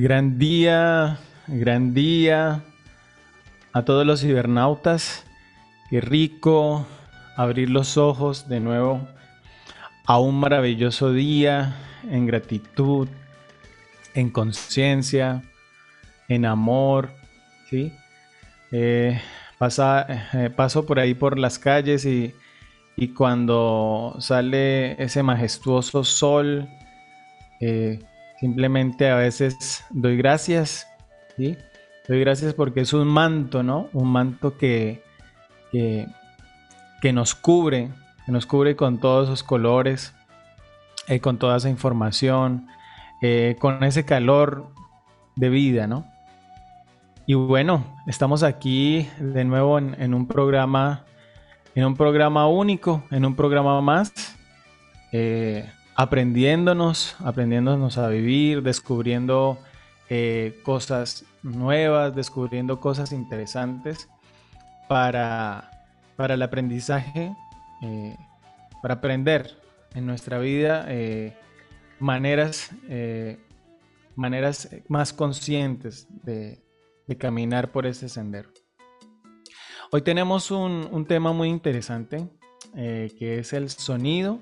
gran día, gran día a todos los cibernautas. Qué rico abrir los ojos de nuevo a un maravilloso día en gratitud, en conciencia, en amor, ¿sí? Eh, eh, paso por ahí por las calles y, y, cuando sale ese majestuoso sol, eh, simplemente a veces doy gracias, ¿sí? Doy gracias porque es un manto, ¿no? Un manto que, que, nos cubre, que nos cubre con todos esos colores, eh, con toda esa información, eh, con ese calor de vida, ¿no? Y bueno, estamos aquí de nuevo en, un programa, en un programa único, en un programa más, eh, aprendiéndonos, aprendiéndonos a vivir, descubriendo cosas nuevas, descubriendo cosas interesantes para, para el aprendizaje, para aprender en nuestra vida maneras, eh, maneras más conscientes de, caminar por ese sendero. Hoy tenemos un, tema muy interesante eh, que es el sonido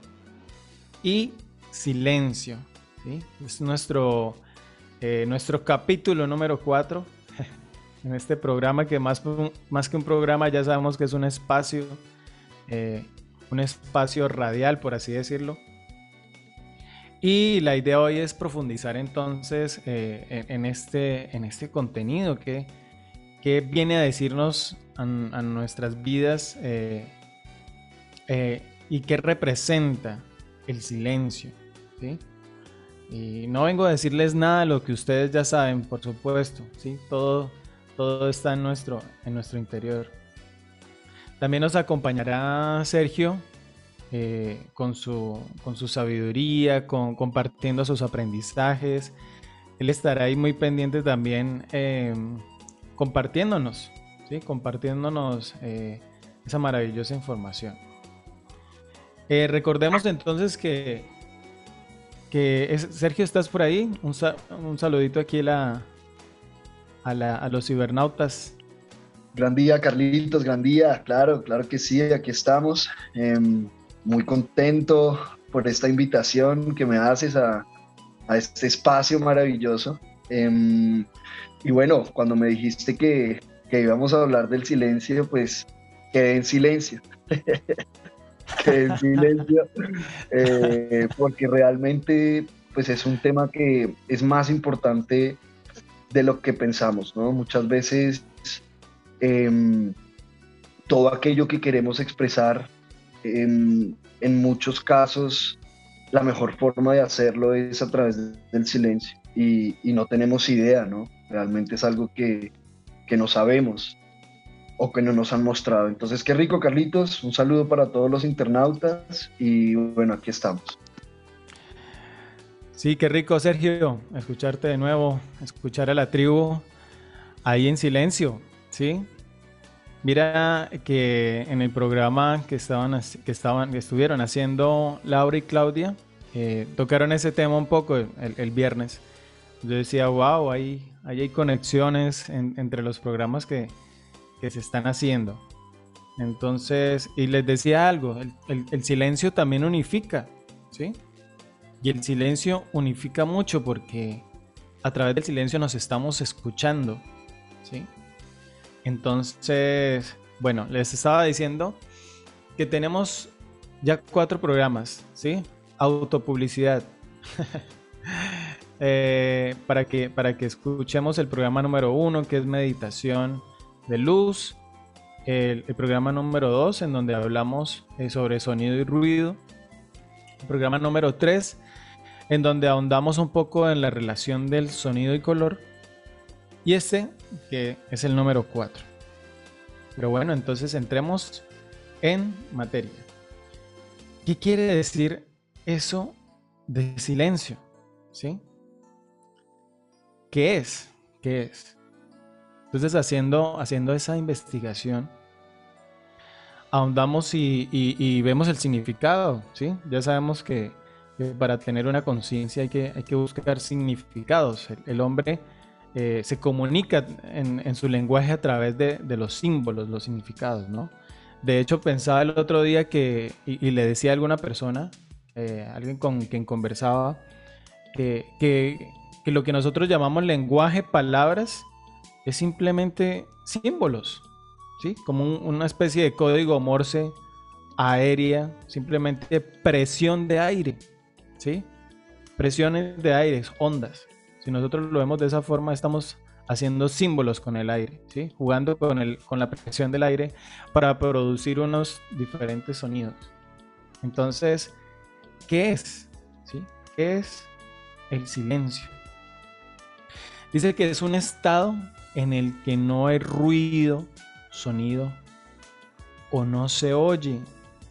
y silencio. Es nuestro, eh, nuestro capítulo número 4 en este programa que más, más que un programa ya sabemos que es un espacio, un espacio radial por así decirlo y la idea hoy es profundizar entonces eh, en, este, en este contenido que, viene a decirnos a, nuestras vidas eh, eh, y qué representa el silencio. Y no vengo a decirles nada de lo que ustedes ya saben, por supuesto. ¿sí? Todo, todo está en nuestro, en nuestro interior. También nos acompañará Sergio eh, con, su, con su sabiduría, con, compartiendo sus aprendizajes. Él estará ahí muy pendiente también em, compartiéndonos, ¿sí? compartiéndonos eh, esa maravillosa información. Eh, recordemos entonces que, que Sergio, ¿estás por ahí? Un, un saludito aquí a, a, los cibernautas. Gran día, Carlitos, gran día. Claro, claro que sí, aquí estamos. Em, muy contento por esta invitación que me haces a, este espacio maravilloso. Em, y bueno, cuando me dijiste que, íbamos a hablar del silencio, pues quedé en silencio. quedé en silencio eh, porque realmente pues es un tema que es más importante de lo que pensamos, ¿no? Muchas veces em, todo aquello que queremos expresar en, muchos casos la mejor forma de hacerlo es a través del silencio y, no tenemos idea, ¿no? Realmente es algo que, no sabemos o que no nos han mostrado. Entonces, qué rico, Carlitos. Un saludo para todos los internautas y bueno, aquí estamos. Sí, qué rico, Sergio, escucharte de nuevo, escuchar a la tribu ahí en silencio, ¿sí? Mira que en el programa que estaban, que estaban, estuvieron haciendo Laura y Claudia, eh, tocaron ese tema un poco el, viernes. Yo decía, wow, ahí, hay conexiones entre los programas que, se están haciendo. Entonces, y les decía algo, el, el, silencio también unifica, ¿sí? Y el silencio unifica mucho porque a través del silencio nos estamos escuchando, ¿sí? Entonces, bueno, les estaba diciendo que tenemos ya cuatro programas, ¿sí? Autopublicidad. eh, para, que, para que escuchemos el programa número uno, que es meditación de luz. El, programa número dos, en donde hablamos eh, sobre sonido y ruido. El programa número tres, en donde ahondamos un poco en la relación del sonido y color. Y este, que es el número 4. Pero bueno, entonces entremos en materia. ¿Qué quiere decir eso de silencio? ¿Sí? ¿Qué es? ¿Qué es? Entonces haciendo, haciendo esa investigación, ahondamos y, vemos el significado, ¿sí? Ya sabemos que para tener una conciencia hay que, hay que buscar significados. El, hombre eh, se comunica en, su lenguaje a través de, los símbolos, los significados, ¿no? De hecho, pensaba el otro día que, y, le decía a alguna persona, eh, alguien con quien conversaba, que, que, lo que nosotros llamamos lenguaje, palabras, es simplemente símbolos, ¿sí? Como una especie de código Morse aérea, simplemente presión de aire, ¿sí? Presiones de aire, ondas. Si nosotros lo vemos de esa forma, estamos haciendo símbolos con el aire, ¿sí? Jugando con, el, con la presión del aire para producir unos diferentes sonidos. Entonces, ¿qué es? ¿Sí? ¿Qué es el silencio? Dice que es un estado en el que no hay ruido, sonido o no se oye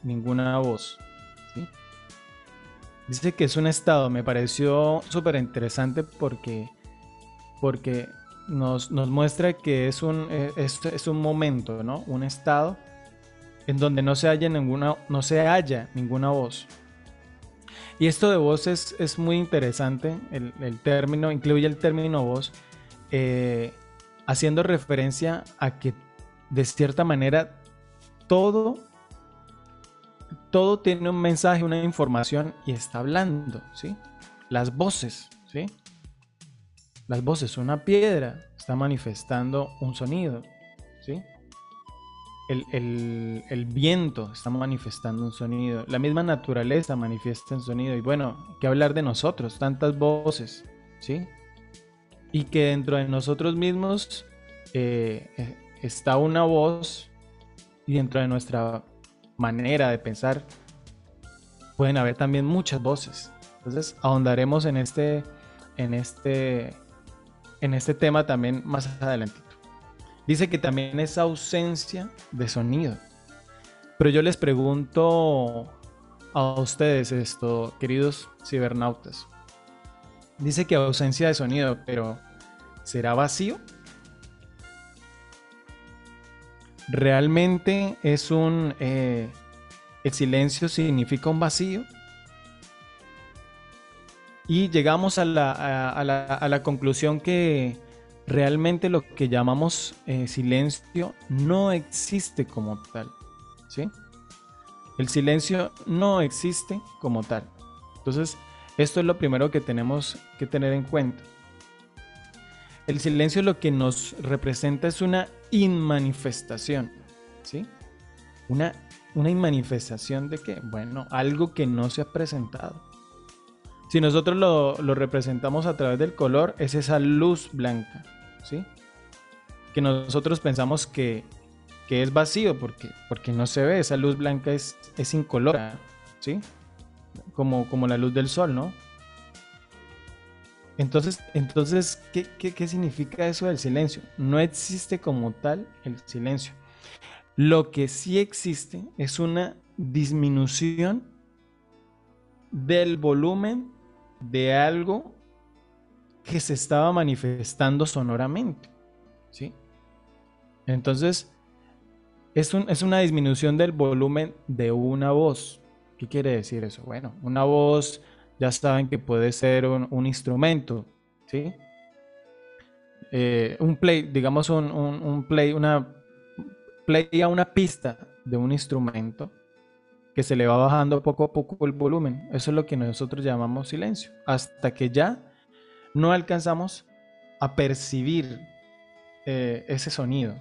ninguna voz. Dice que es un estado, me pareció súper interesante porque, porque nos, muestra que es un, eh, es, un momento, ¿no? Un estado en donde no se haya ninguna, no se haya ninguna voz. Y esto de voz es, muy interesante, el, término, incluye el término voz, eh, haciendo referencia a que de cierta manera todo todo tiene un mensaje, una información y está hablando, ¿sí? Las voces, ¿sí? Las voces, una piedra está manifestando un sonido, ¿sí? El, viento está manifestando un sonido, la misma naturaleza manifiesta un sonido y bueno, que hablar de nosotros, tantas voces, ¿sí? Y que dentro de nosotros mismos eh, eh, está una voz y dentro de nuestra manera de pensar, pueden haber también muchas voces. Entonces ahondaremos en este, en este, en este tema también más adelante. Dice que también es ausencia de sonido. Pero yo les pregunto a ustedes esto, queridos cibernautas. Dice que ausencia de sonido, pero ¿será vacío? realmente es un... Eh, el silencio significa un vacío. Y llegamos a la, conclusión que realmente lo que llamamos eh, silencio no existe como tal. ¿sí? El silencio no existe como tal. Entonces, esto es lo primero que tenemos que tener en cuenta. El silencio lo que nos representa es una inmanifestación, ¿sí? Una, una inmanifestación de qué? Bueno, algo que no se ha presentado. Si nosotros lo, representamos a través del color, es esa luz blanca, ¿sí? Que nosotros pensamos que, es vacío porque, porque no se ve, esa luz blanca es, es incolora, ¿sí? Como, como la luz del sol, ¿no? Entonces, entonces ¿qué, significa eso del silencio? No existe como tal el silencio. Lo que sí existe es una disminución del volumen de algo que se estaba manifestando sonoramente. ¿sí? Entonces, es, es una disminución del volumen de una voz. ¿Qué quiere decir eso? Bueno, una voz ya saben que puede ser un, instrumento, ¿sí? Eh, un play, digamos un, play, una play a una pista de un instrumento que se le va bajando poco a poco el volumen. Eso es lo que nosotros llamamos silencio. Hasta que ya no alcanzamos a percibir eh, ese sonido.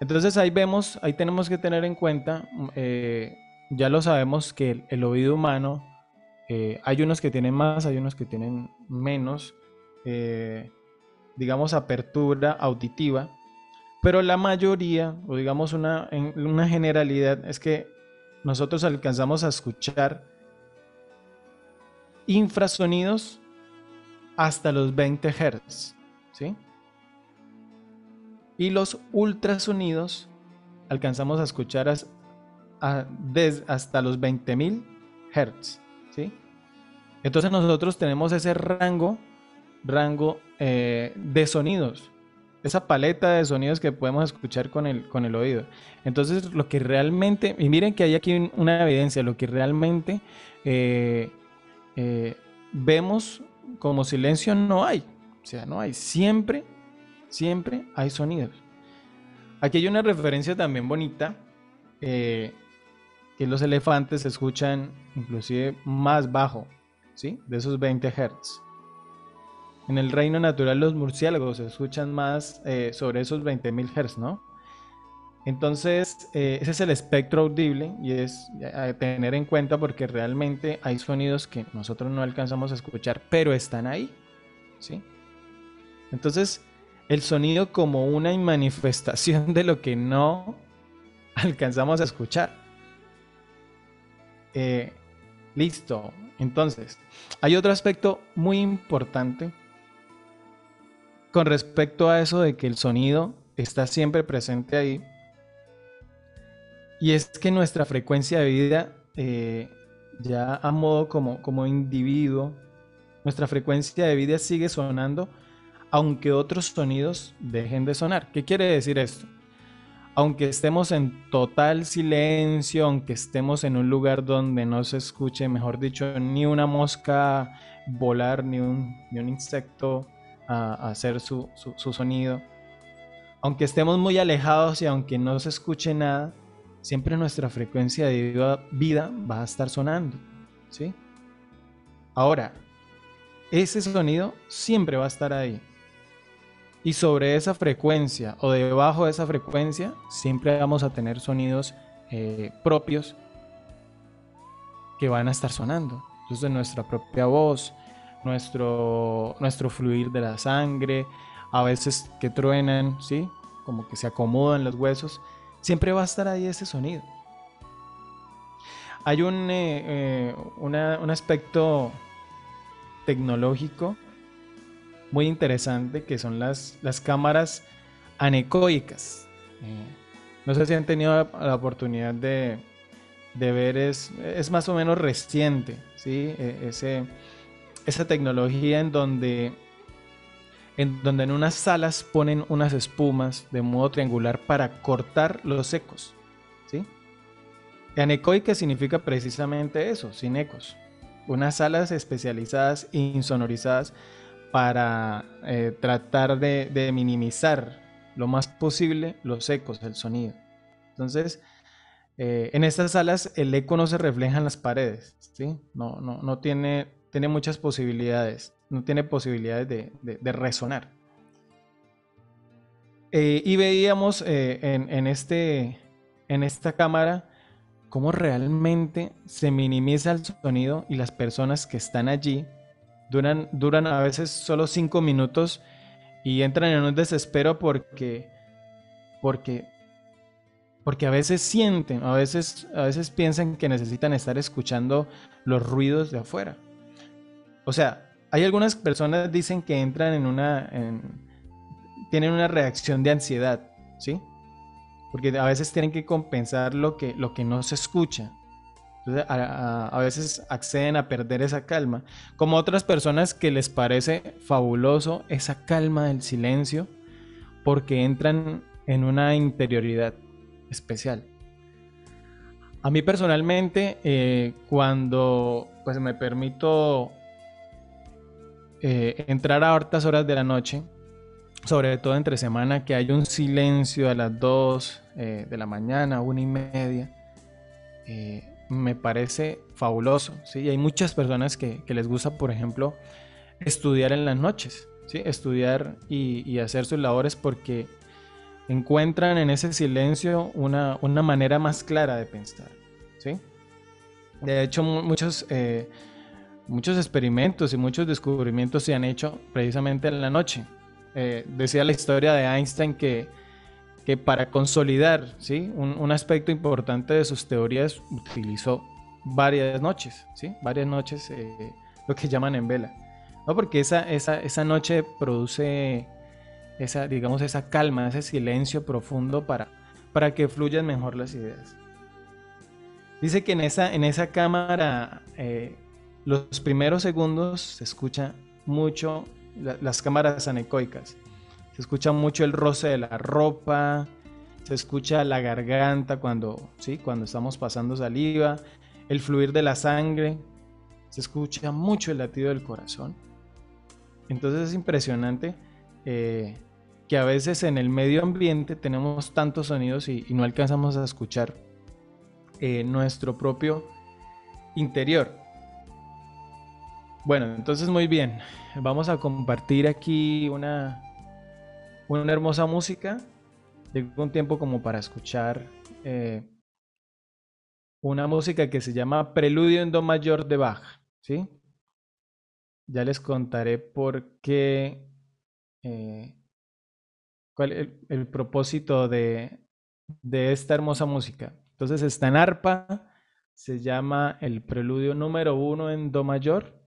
Entonces ahí vemos, ahí tenemos que tener en cuenta, eh, ya lo sabemos que el oído humano eh, hay unos que tienen más, hay unos que tienen menos, eh, digamos, apertura auditiva, pero la mayoría, o digamos una, en una generalidad, es que nosotros alcanzamos a escuchar infrasonidos hasta los 20 Hz, ¿sí? Y los ultrasonidos alcanzamos a escuchar hasta los 20.000 Hz. Entonces nosotros tenemos ese rango, rango eh, de sonidos. esa paleta de sonidos que podemos escuchar con el, con el oído. Entonces, lo que realmente, y miren que hay aquí una evidencia, lo que realmente eh, eh, vemos como silencio no hay. O sea, no hay. Siempre, siempre hay sonidos. Aquí hay una referencia también bonita, que los elefantes se escuchan inclusive más bajo, ¿sí? De esos 20 Hz. En el reino natural los murciélagos se escuchan más eh, sobre esos 20.000 Hz, ¿no? Entonces, eh, ese es el espectro audible y es a tener en cuenta porque realmente hay sonidos que nosotros no alcanzamos a escuchar, pero están ahí, ¿sí? Entonces, el sonido como una manifestación de lo que no alcanzamos a escuchar. Eh, listo. Entonces, hay otro aspecto muy importante con respecto a eso de que el sonido está siempre presente ahí, y es que nuestra frecuencia de vida, eh, ya a modo como, como individuo, nuestra frecuencia de vida sigue sonando, aunque otros sonidos dejen de sonar. ¿Qué quiere decir esto? Aunque estemos en total silencio, aunque estemos en un lugar donde no se escuche, mejor dicho, ni una mosca volar, ni un, insecto hacer su, sonido. Aunque estemos muy alejados y aunque no se escuche nada, siempre nuestra frecuencia de vida va a estar sonando. ¿sí? Ahora, ese sonido siempre va a estar ahí. Y sobre esa frecuencia o debajo de esa frecuencia siempre vamos a tener sonidos eh, propios que van a estar sonando. Entonces nuestra propia voz, nuestro, nuestro fluir de la sangre, a veces que truenan, ¿sí? Como que se acomodan los huesos, siempre va a estar ahí ese sonido. Hay un, eh, eh, un aspecto tecnológico muy interesante que son las, las cámaras anecoicas. Eh, no sé si han tenido la, oportunidad de, de, ver, es, es más o menos reciente, ¿sí? E, ese, esa tecnología en donde en donde en unas salas ponen unas espumas de modo triangular para cortar los ecos. ¿sí? Anecoica significa precisamente eso, sin ecos. Unas salas especializadas insonorizadas para eh, tratar de, minimizar lo más posible los ecos, del sonido. Entonces, eh, en estas salas el eco no se refleja en las paredes, ¿sí? no, no, no tiene tiene muchas posibilidades, no tiene posibilidades de, resonar. Eh, y veíamos en, este, en esta cámara cómo realmente se minimiza el sonido y las personas que están allí duran, duran a veces solo cinco minutos y entran en un desespero porque, porque, porque a veces sienten, a veces, a veces piensan que necesitan estar escuchando los ruidos de afuera. O sea, hay algunas personas dicen que entran en una. tienen una reacción de ansiedad, ¿sí? Porque a veces tienen que compensar lo que, lo que no se escucha. Entonces, a, veces acceden a perder esa calma. Como otras personas que les parece fabuloso esa calma del silencio porque entran en una interioridad especial. A mí personalmente, eh, cuando pues me permito eh, entrar a hartas horas de la noche, sobre todo entre semana, que hay un silencio a las 2 eh, de la mañana, una y media, eh, me parece fabuloso. ¿sí? hay muchas personas que, les gusta, por ejemplo, estudiar en las noches, ¿sí? estudiar y, hacer sus labores porque encuentran en ese silencio una, manera más clara de pensar. ¿sí? De hecho, muchos muchos experimentos y muchos descubrimientos se han hecho precisamente en la noche. Eh, decía la historia de Einstein que, que para consolidar ¿sí? Un, aspecto importante de sus teorías utilizó varias noches, ¿sí? varias noches, eh, lo que llaman en vela. ¿no? Porque esa, esa, esa noche produce esa, digamos, esa calma, ese silencio profundo para, para que fluyan mejor las ideas. Dice que en esa, en esa cámara eh, los primeros segundos se escucha mucho las cámaras anecoicas. Se escucha mucho el roce de la ropa, se escucha la garganta cuando, ¿sí? cuando estamos pasando saliva, el fluir de la sangre, se escucha mucho el latido del corazón. Entonces es impresionante eh, que a veces en el medio ambiente tenemos tantos sonidos y, no alcanzamos a escuchar eh, nuestro propio interior. Bueno, entonces muy bien, vamos a compartir aquí una, una hermosa música. Llegó un tiempo como para escuchar eh, una música que se llama Preludio en Do mayor de Bach, ¿sí? Ya les contaré por qué, eh, cuál es el, propósito de, de esta hermosa música. Entonces está en arpa, se llama el Preludio número uno en Do mayor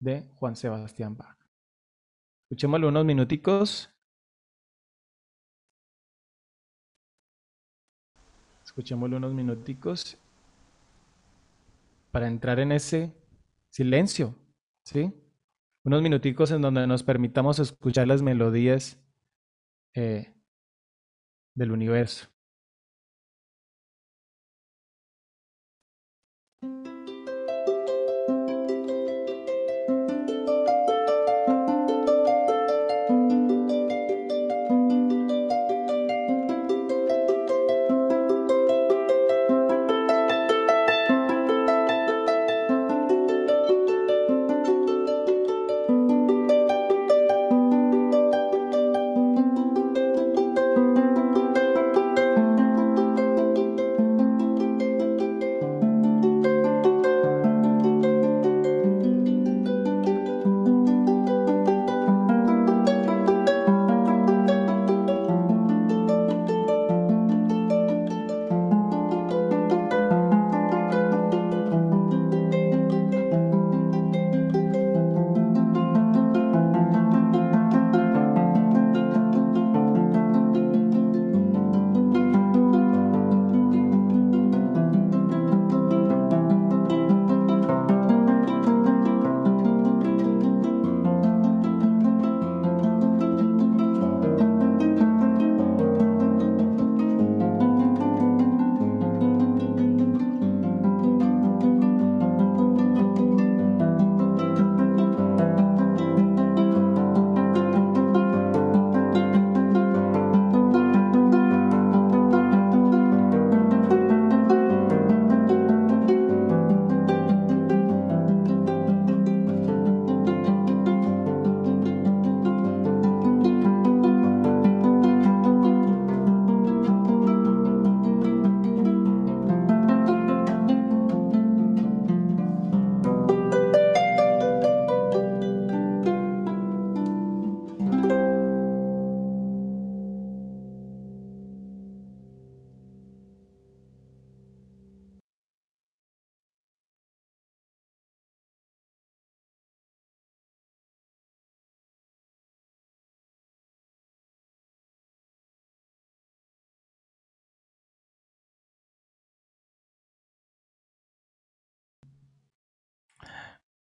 de Juan Sebastián Bach. Escuchémoslo unos minuticos. Escuchémoslo unos minuticos para entrar en ese silencio, ¿sí? Unos minuticos en donde nos permitamos escuchar las melodías eh, del universo.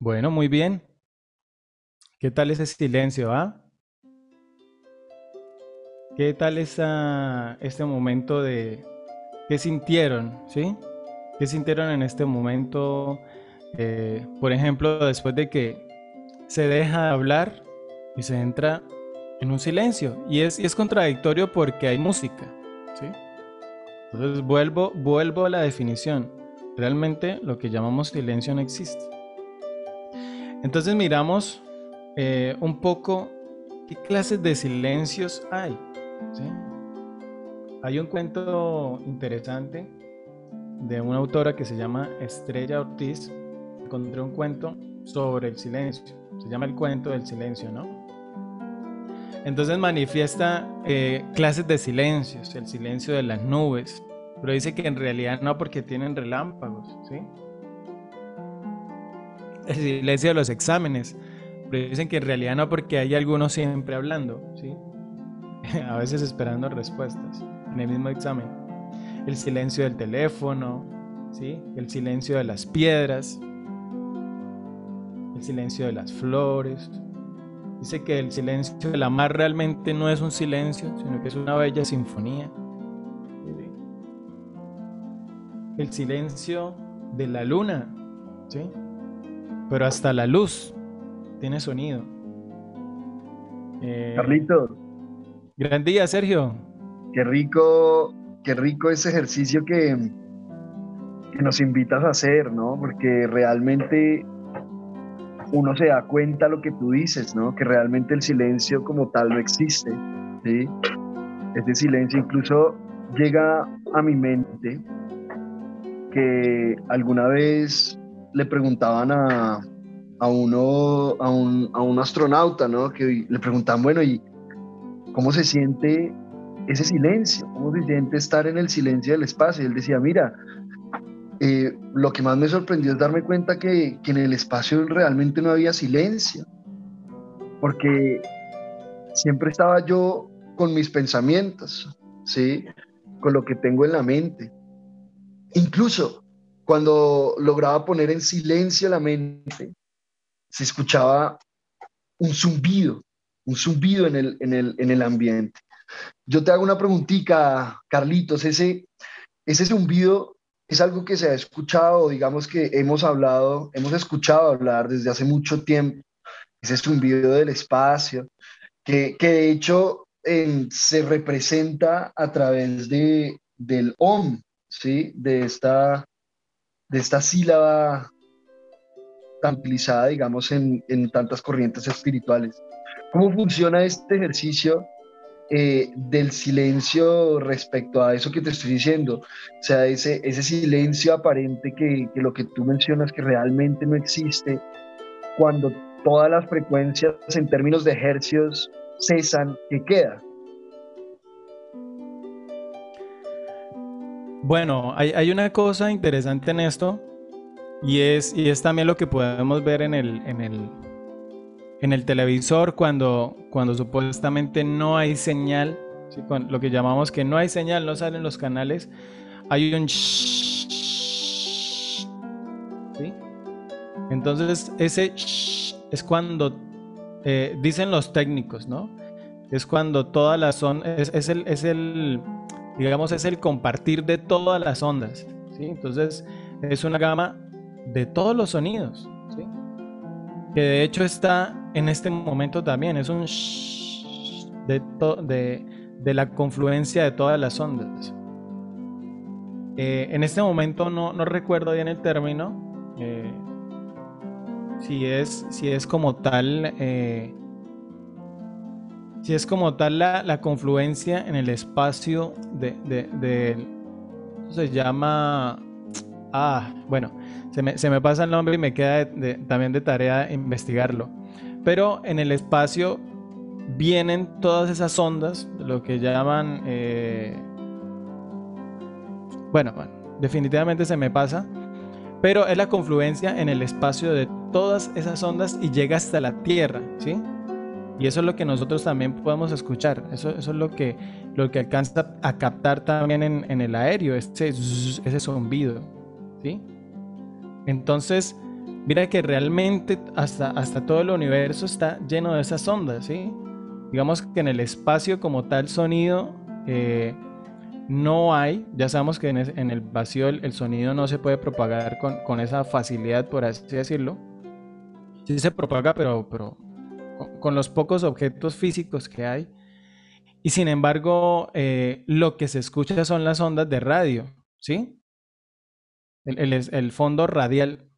Bueno, muy bien. ¿Qué tal ese silencio, ah? ¿Qué tal esa, este momento de... ¿Qué sintieron, sí? ¿Qué sintieron en este momento? Eh, por ejemplo, después de que se deja de hablar y se entra en un silencio. Y es, y es contradictorio porque hay música, ¿sí? Entonces vuelvo, vuelvo a la definición. Realmente lo que llamamos silencio no existe. Entonces miramos eh, un poco qué clases de silencios hay. Hay un cuento interesante de una autora que se llama Estrella Ortiz. Encontré un cuento sobre el silencio. Se llama el cuento del silencio, ¿no? Entonces manifiesta eh, clases de silencios, el silencio de las nubes, pero dice que en realidad no porque tienen relámpagos, ¿sí? El silencio de los exámenes. Pero dicen que en realidad no porque hay algunos siempre hablando, ¿sí? A veces esperando respuestas en el mismo examen. El silencio del teléfono, ¿sí? El silencio de las piedras, el silencio de las flores, Dice que el silencio de la mar realmente no es un silencio, sino que es una bella sinfonía. El silencio de la luna, ¿sí? Pero hasta la luz tiene sonido. Eh, Carlitos. Gran día, Sergio. Qué rico, qué rico ese ejercicio que, que nos invitas a hacer, ¿no? Porque realmente uno se da cuenta lo que tú dices, ¿no? Que realmente el silencio como tal no existe, ¿sí? Ese silencio incluso llega a mi mente que alguna vez le preguntaban a, a uno, a un, a un astronauta, ¿no? Que le preguntaban, bueno, ¿y cómo se siente ese silencio? ¿Cómo se siente estar en el silencio del espacio? Él decía, mira, eh, lo que más me sorprendió es darme cuenta que, en el espacio realmente no había silencio, porque siempre estaba yo con mis pensamientos, ¿sí? Con lo que tengo en la mente. Incluso cuando lograba poner en silencio la mente, se escuchaba un zumbido, un zumbido en el, en el, en el ambiente. Yo te hago una preguntita, Carlitos, ese, ese zumbido es algo que se ha escuchado, digamos que hemos hablado, hemos escuchado hablar desde hace mucho tiempo, ese zumbido del espacio, que, que de hecho se representa a través de, del OM, ¿sí? de, esta, de esta sílaba tan utilizada, digamos, en, en tantas corrientes espirituales. ¿Cómo funciona este ejercicio eh, del silencio respecto a eso que te estoy diciendo. O sea, ese, ese silencio aparente que, que lo que tú mencionas que realmente no existe, cuando todas las frecuencias en términos de hercios cesan, ¿qué queda? Bueno, hay, hay, una cosa interesante en esto y es, y es también lo que podemos ver en el, en el, en el televisor cuando, cuando supuestamente no hay señal, lo que llamamos que no hay señal, no salen los canales, hay un ¿sí? Entonces ese es cuando eh, dicen los técnicos, ¿no? Es cuando todas las ondas, es, el, es el, digamos, es el compartir de todas las ondas, ¿sí? Entonces es una gama de todos los sonidos. Que de hecho está en este momento también. Es un de, de, de, la confluencia de todas las ondas. Eh, en este momento no, no, recuerdo bien el término. Eh, si, es, si es como tal. Eh, si es como tal la, la, confluencia en el espacio de, de, se llama ah bueno se me, se me, pasa el nombre y me queda también de tarea investigarlo pero en el espacio vienen todas esas ondas, lo que llaman... Eh, bueno, definitivamente se me pasa, pero es la confluencia en el espacio de todas esas ondas y llega hasta la Tierra, ¿sí? Y eso es lo que nosotros también podemos escuchar, eso, eso es lo que, lo que alcanza a captar también en, en el aéreo, ese, ese zumbido, ¿sí? Entonces, Mira que realmente hasta, hasta todo el universo está lleno de esas ondas, ¿sí? Digamos que en el espacio como tal sonido eh, no hay, ya sabemos que en, el vacío el, sonido no se puede propagar con, esa facilidad, por así decirlo. Sí se propaga, pero con, los pocos objetos físicos que hay. Y sin embargo, eh, lo que se escucha son las ondas de radio, ¿sí? El, fondo radial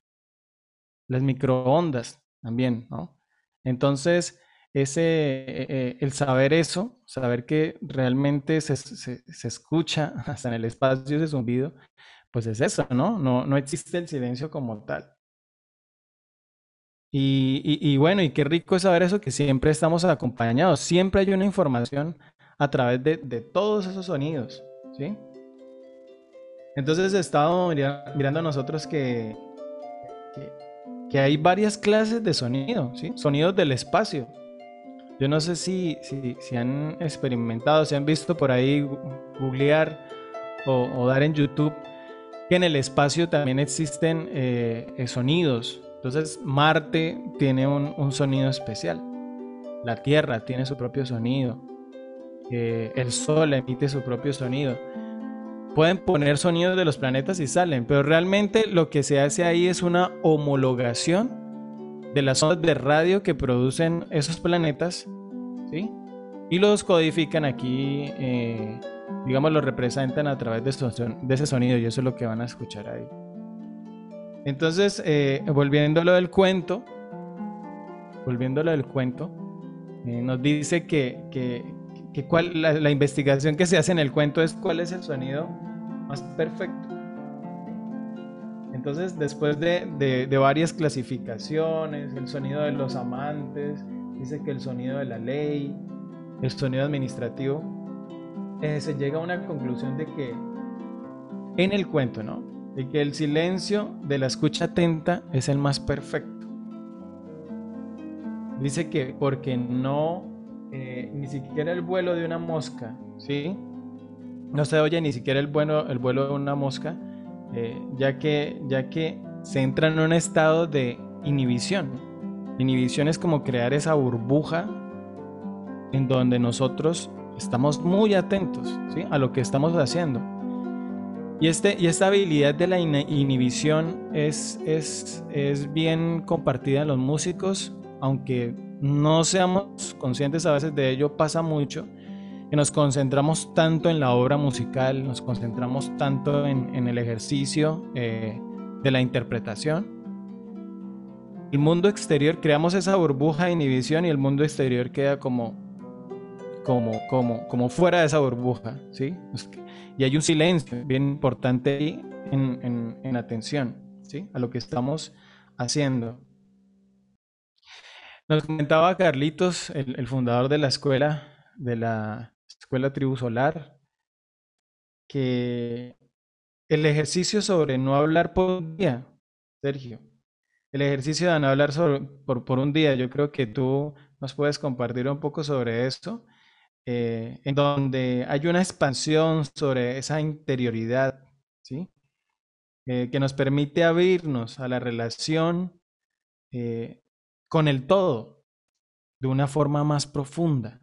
las microondas también, ¿no? Entonces, ese, eh, eh, el saber eso, saber que realmente se, se, escucha hasta en el espacio ese zumbido, pues es eso, ¿no? No, no existe el silencio como tal. Y, bueno, y qué rico es saber eso, que siempre estamos acompañados, siempre hay una información a través de, todos esos sonidos, ¿sí? Entonces he estado mirando a nosotros que, que que hay varias clases de sonido, ¿sí? Sonidos del espacio. Yo no sé si, si, han experimentado, si han visto por ahí googlear o, dar en YouTube que en el espacio también existen eh, eh, sonidos. Entonces Marte tiene un, sonido especial. la tierra tiene su propio sonido, el sol emite su propio sonido. Pueden poner sonidos de los planetas y salen, pero realmente lo que se hace ahí es una homologación de las ondas de radio que producen esos planetas, ¿sí? Y los codifican aquí, eh, digamos, los representan a través de, ese sonido y eso es lo que van a escuchar ahí. Entonces, eh, volviendo a lo del cuento, volviendo a lo del cuento, eh, nos dice que, que, cuál, la, investigación que se hace en el cuento es cuál es el sonido más perfecto. Entonces, después de, varias clasificaciones, el sonido de los amantes, dice que el sonido de la ley, el sonido administrativo, eh, se llega a una conclusión de que en el cuento, ¿no? De que el silencio de la escucha atenta es el más perfecto. Dice que porque no, eh, ni siquiera el vuelo de una mosca, ¿sí? No se oye ni siquiera el, vuelo, el vuelo de una mosca, eh, ya, que, ya que se entra en un estado de inhibición. Inhibición es como crear esa burbuja en donde nosotros estamos muy atentos a lo que estamos haciendo. Y, este, y esta habilidad de la inhibición es, bien compartida en los músicos, aunque no seamos conscientes a veces de ello, pasa mucho que nos concentramos tanto en la obra musical, nos concentramos tanto en, el ejercicio eh, de la interpretación. El mundo exterior, creamos esa burbuja de inhibición y el mundo exterior queda como, como fuera de esa burbuja, ¿sí? Y hay un silencio bien importante ahí en, en, atención, ¿sí? A lo que estamos haciendo. Nos comentaba Carlitos, el fundador de la escuela, de la Escuela Tribu Solar, que el ejercicio sobre no hablar por un día, Sergio, el ejercicio de no hablar por, por, un día, yo creo que tú nos puedes compartir un poco sobre esto, eh, en donde hay una expansión sobre esa interioridad, ¿sí? Eh, que nos permite abrirnos a la relación eh, con el todo de una forma más profunda.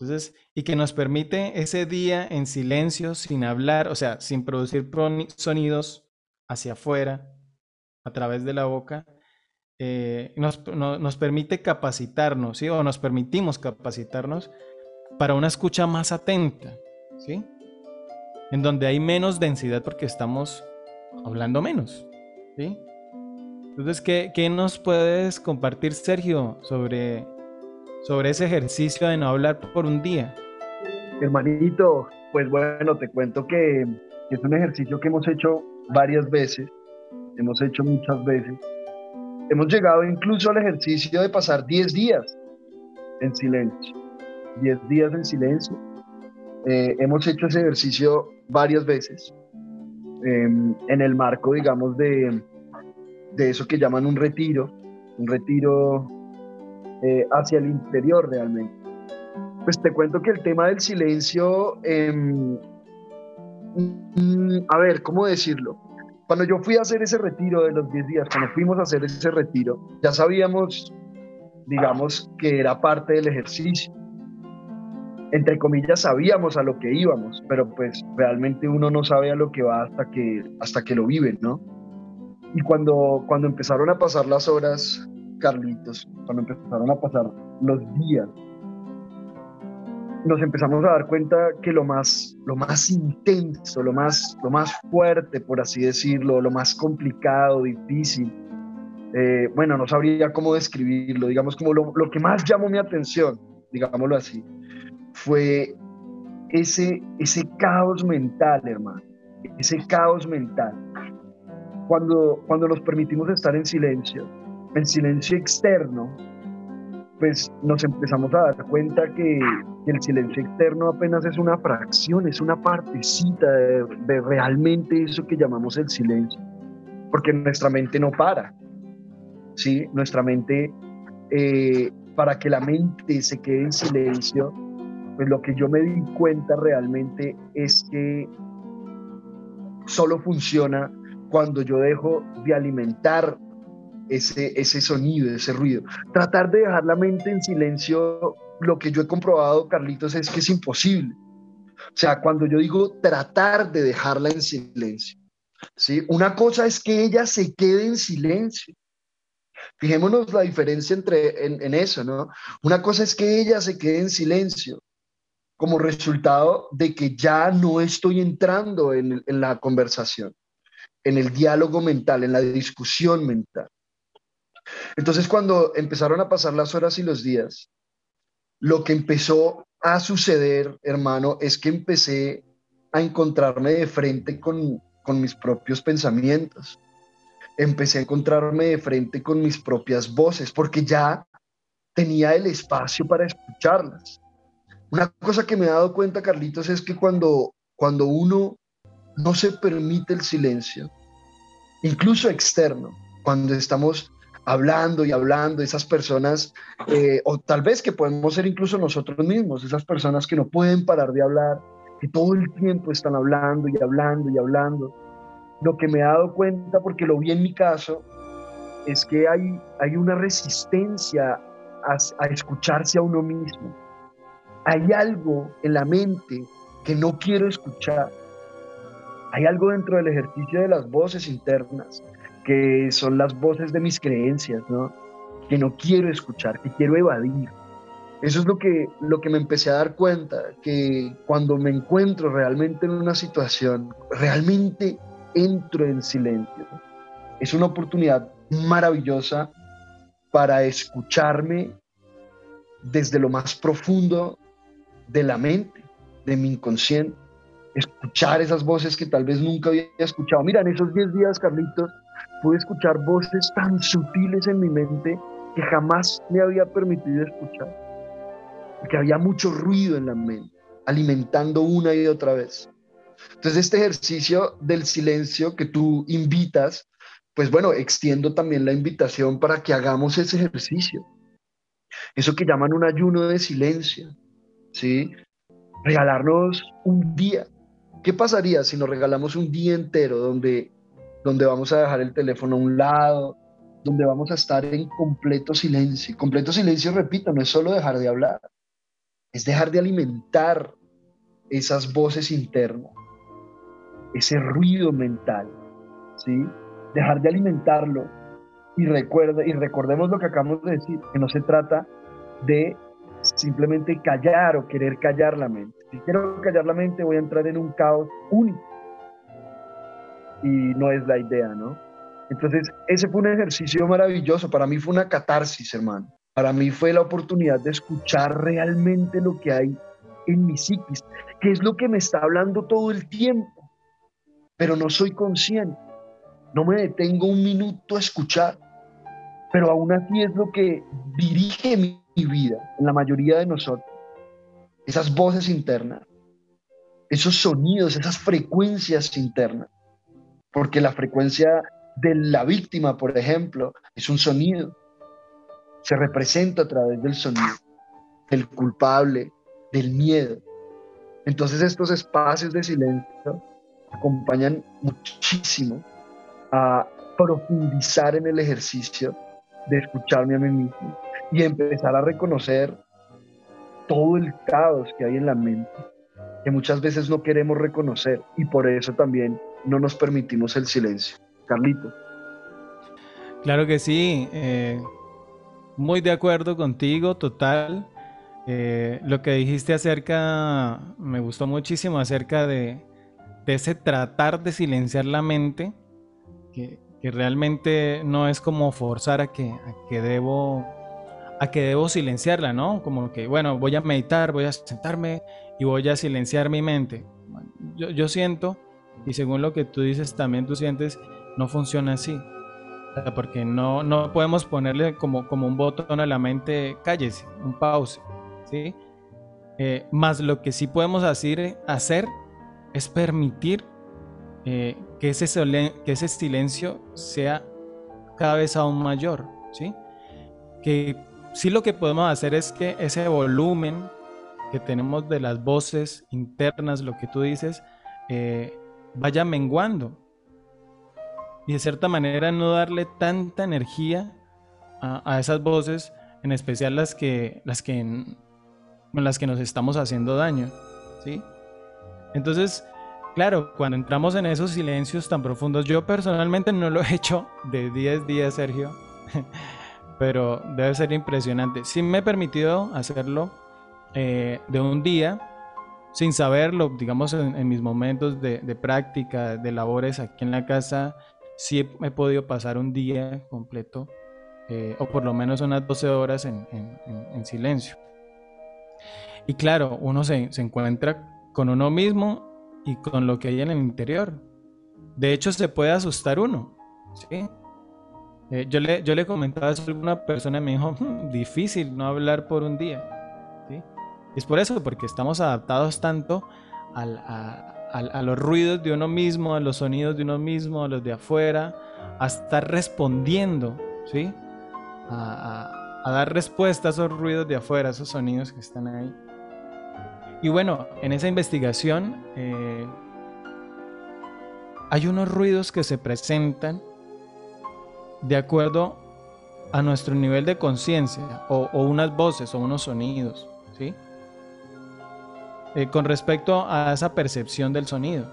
Entonces, y que nos permite ese día en silencio, sin hablar, o sea, sin producir sonidos hacia afuera, a través de la boca, eh, nos, permite capacitarnos, ¿sí? O nos permitimos capacitarnos para una escucha más atenta, ¿sí? En donde hay menos densidad porque estamos hablando menos, ¿sí? Entonces, ¿qué, qué nos puedes compartir, Sergio, sobre sobre ese ejercicio de no hablar por un día? Hermanito, pues bueno, te cuento que es un ejercicio que hemos hecho varias veces, hemos hecho muchas veces. Hemos llegado incluso al ejercicio de pasar 10 días en silencio, 10 días en silencio. Eh, hemos hecho ese ejercicio varias veces em, en el marco, digamos, de, de eso que llaman un retiro, un retiro eh, hacia el interior realmente. Pues te cuento que el tema del silencio, em, mm, a ver, ¿cómo decirlo? Cuando yo fui a hacer ese retiro de los 10 días, cuando fuimos a hacer ese retiro, ya sabíamos, digamos, que era parte del ejercicio. Entre comillas, sabíamos a lo que íbamos, pero pues realmente uno no sabe a lo que va hasta que, hasta que lo vive, ¿no? Y cuando, cuando empezaron a pasar las horas Carlitos, cuando empezaron a pasar los días, nos empezamos a dar cuenta que lo más, lo más intenso, lo más, lo más fuerte, por así decirlo, lo más complicado, difícil, eh, bueno, no sabría cómo describirlo, digamos como lo, lo, que más llamó mi atención, digámoslo así, fue ese, ese caos mental, hermano, ese caos mental. Cuando, cuando nos permitimos estar en silencio, el silencio externo, pues nos empezamos a dar cuenta que, el silencio externo apenas es una fracción, es una partecita de, realmente eso que llamamos el silencio, porque nuestra mente no para, ¿sí? Nuestra mente, eh, para que la mente se quede en silencio, pues lo que yo me di cuenta realmente es que solo funciona cuando yo dejo de alimentar ese, ese sonido, ese ruido. Tratar de dejar la mente en silencio, lo que yo he comprobado, Carlitos, es que es imposible. O sea, cuando yo digo tratar de dejarla en silencio, ¿sí? Una cosa es que ella se quede en silencio. Fijémonos la diferencia entre en, eso, ¿no? Una cosa es que ella se quede en silencio como resultado de que ya no estoy entrando en, en la conversación, en el diálogo mental, en la discusión mental. Entonces, cuando empezaron a pasar las horas y los días, lo que empezó a suceder, hermano, es que empecé a encontrarme de frente con, con mis propios pensamientos. Empecé a encontrarme de frente con mis propias voces, porque ya tenía el espacio para escucharlas. Una cosa que me he dado cuenta, Carlitos, es que cuando, cuando uno no se permite el silencio, incluso externo, cuando estamos hablando y hablando, esas personas, eh, o tal vez que podemos ser incluso nosotros mismos, esas personas que no pueden parar de hablar, que todo el tiempo están hablando y hablando y hablando. Lo que me he dado cuenta, porque lo vi en mi caso, es que hay, hay una resistencia a, a escucharse a uno mismo. Hay algo en la mente que no quiero escuchar. Hay algo dentro del ejercicio de las voces internas que son las voces de mis creencias, ¿no? Que no quiero escuchar, que quiero evadir. Eso es lo que, lo que me empecé a dar cuenta, que cuando me encuentro realmente en una situación, realmente entro en silencio. Es una oportunidad maravillosa para escucharme desde lo más profundo de la mente, de mi inconsciente, escuchar esas voces que tal vez nunca había escuchado. Mira, en esos 10 días, Carlitos, pude escuchar voces tan sutiles en mi mente que jamás me había permitido escuchar. Porque había mucho ruido en la mente, alimentando una y otra vez. Entonces, este ejercicio del silencio que tú invitas, pues bueno, extiendo también la invitación para que hagamos ese ejercicio. Eso que llaman un ayuno de silencio, ¿sí? Regalarnos un día. ¿Qué pasaría si nos regalamos un día entero donde donde vamos a dejar el teléfono a un lado, donde vamos a estar en completo silencio. Completo silencio, repito, no es solo dejar de hablar, es dejar de alimentar esas voces internas, ese ruido mental, ¿sí? Dejar de alimentarlo y y recordemos lo que acabamos de decir, que no se trata de simplemente callar o querer callar la mente. Si quiero callar la mente, voy a entrar en un caos único y no es la idea, ¿no? Entonces, ese fue un ejercicio maravilloso. Para mí fue una catarsis, hermano. Para mí fue la oportunidad de escuchar realmente lo que hay en mi psiquis, que es lo que me está hablando todo el tiempo, pero no soy consciente. No me detengo un minuto a escuchar, pero aún así es lo que dirige mi, mi vida en la mayoría de nosotros. Esas voces internas, esos sonidos, esas frecuencias internas porque la frecuencia de la víctima, por ejemplo, es un sonido. Se representa a través del sonido, del culpable, del miedo. Entonces estos espacios de silencio acompañan muchísimo a profundizar en el ejercicio de escucharme a mí mismo y empezar a reconocer todo el caos que hay en la mente, que muchas veces no queremos reconocer y por eso también no nos permitimos el silencio. Carlito. Claro que sí, eh, muy de acuerdo contigo, total. Eh, lo que dijiste acerca, me gustó muchísimo acerca de, ese tratar de silenciar la mente, que, realmente no es como forzar a que, que debo a que debo silenciarla, ¿no? Como que, bueno, voy a meditar, voy a sentarme y voy a silenciar mi mente. Yo siento y según lo que tú dices, también tú sientes, no funciona así. Porque no, no podemos ponerle como, como un botón a la mente, cállese, un pause. ¿sí? Eh, más lo que sí podemos hacer, hacer es permitir eh, que, ese que ese silencio sea cada vez aún mayor. ¿sí? Que sí lo que podemos hacer es que ese volumen que tenemos de las voces internas, lo que tú dices, eh, vaya menguando. y de cierta manera no darle tanta energía a, esas voces, en especial las que, las que, las que nos estamos haciendo daño, ¿sí? Entonces, claro, cuando entramos en esos silencios tan profundos, yo personalmente no lo he hecho de 10 días, Sergio, pero debe ser impresionante. Sí me he permitido hacerlo eh, de un día, sin saberlo, digamos, en, mis momentos de, práctica, de labores aquí en la casa, sí he, podido pasar un día completo, eh, o por lo menos unas 12 horas en, silencio. Y claro, uno se, encuentra con uno mismo y con lo que hay en el interior. De hecho, se puede asustar uno. ¿sí? Eh, yo, le, yo le comentaba eso a alguna persona y me dijo, hmm, difícil no hablar por un día. ¿sí? Es por eso, porque estamos adaptados tanto a, los ruidos de uno mismo, a los sonidos de uno mismo, a los de afuera, a estar respondiendo, ¿sí? A, dar respuesta a esos ruidos de afuera, a esos sonidos que están ahí. Y bueno, en esa investigación eh, hay unos ruidos que se presentan de acuerdo a nuestro nivel de conciencia, o, o unas voces o unos sonidos, ¿sí? Eh, con respecto a esa percepción del sonido.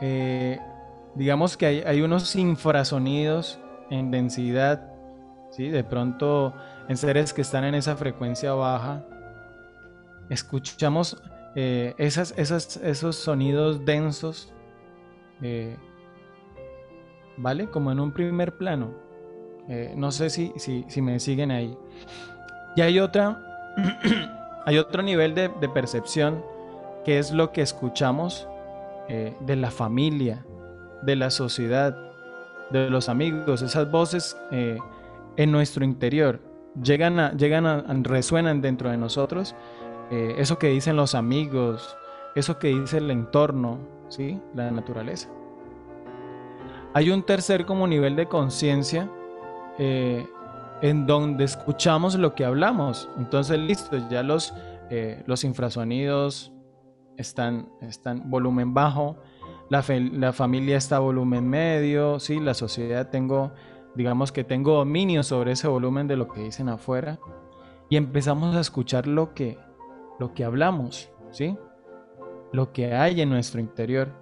Eh, digamos que hay, unos infrasonidos en densidad, ¿sí? de pronto en seres que están en esa frecuencia baja, escuchamos eh, esos sonidos densos, ¿vale? Como en un primer plano. no sé si, si, si me siguen ahí. Y hay otra Hay otro nivel de, percepción que es lo que escuchamos eh, de la familia, de la sociedad, de los amigos, esas voces eh, en nuestro interior llegan llegan resuenan dentro de nosotros, eh, eso que dicen los amigos, eso que dice el entorno, ¿sí? la naturaleza. Hay un tercer como nivel de conciencia en donde escuchamos lo que hablamos. Entonces, listo, ya los, eh, los infrasonidos están, están volumen bajo, la, la, familia está volumen medio, ¿sí? la sociedad tengo, digamos que tengo dominio sobre ese volumen de lo que dicen afuera y empezamos a escuchar lo que, lo que hablamos, ¿sí? lo que hay en nuestro interior.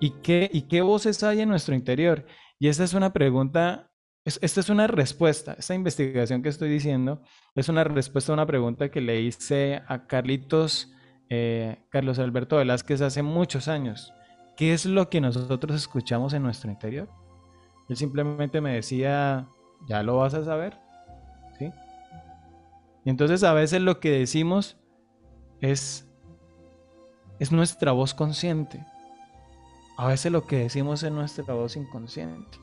¿Y qué, ¿Y qué voces hay en nuestro interior? Y esta es una pregunta esta es una respuesta, esta investigación que estoy diciendo es una respuesta a una pregunta que le hice a Carlitos, eh, Carlos Alberto Velázquez hace muchos años. ¿Qué es lo que nosotros escuchamos en nuestro interior? Él simplemente me decía, ya lo vas a saber. ¿Sí? Y entonces a veces lo que decimos es, es nuestra voz consciente. A veces lo que decimos es nuestra voz inconsciente.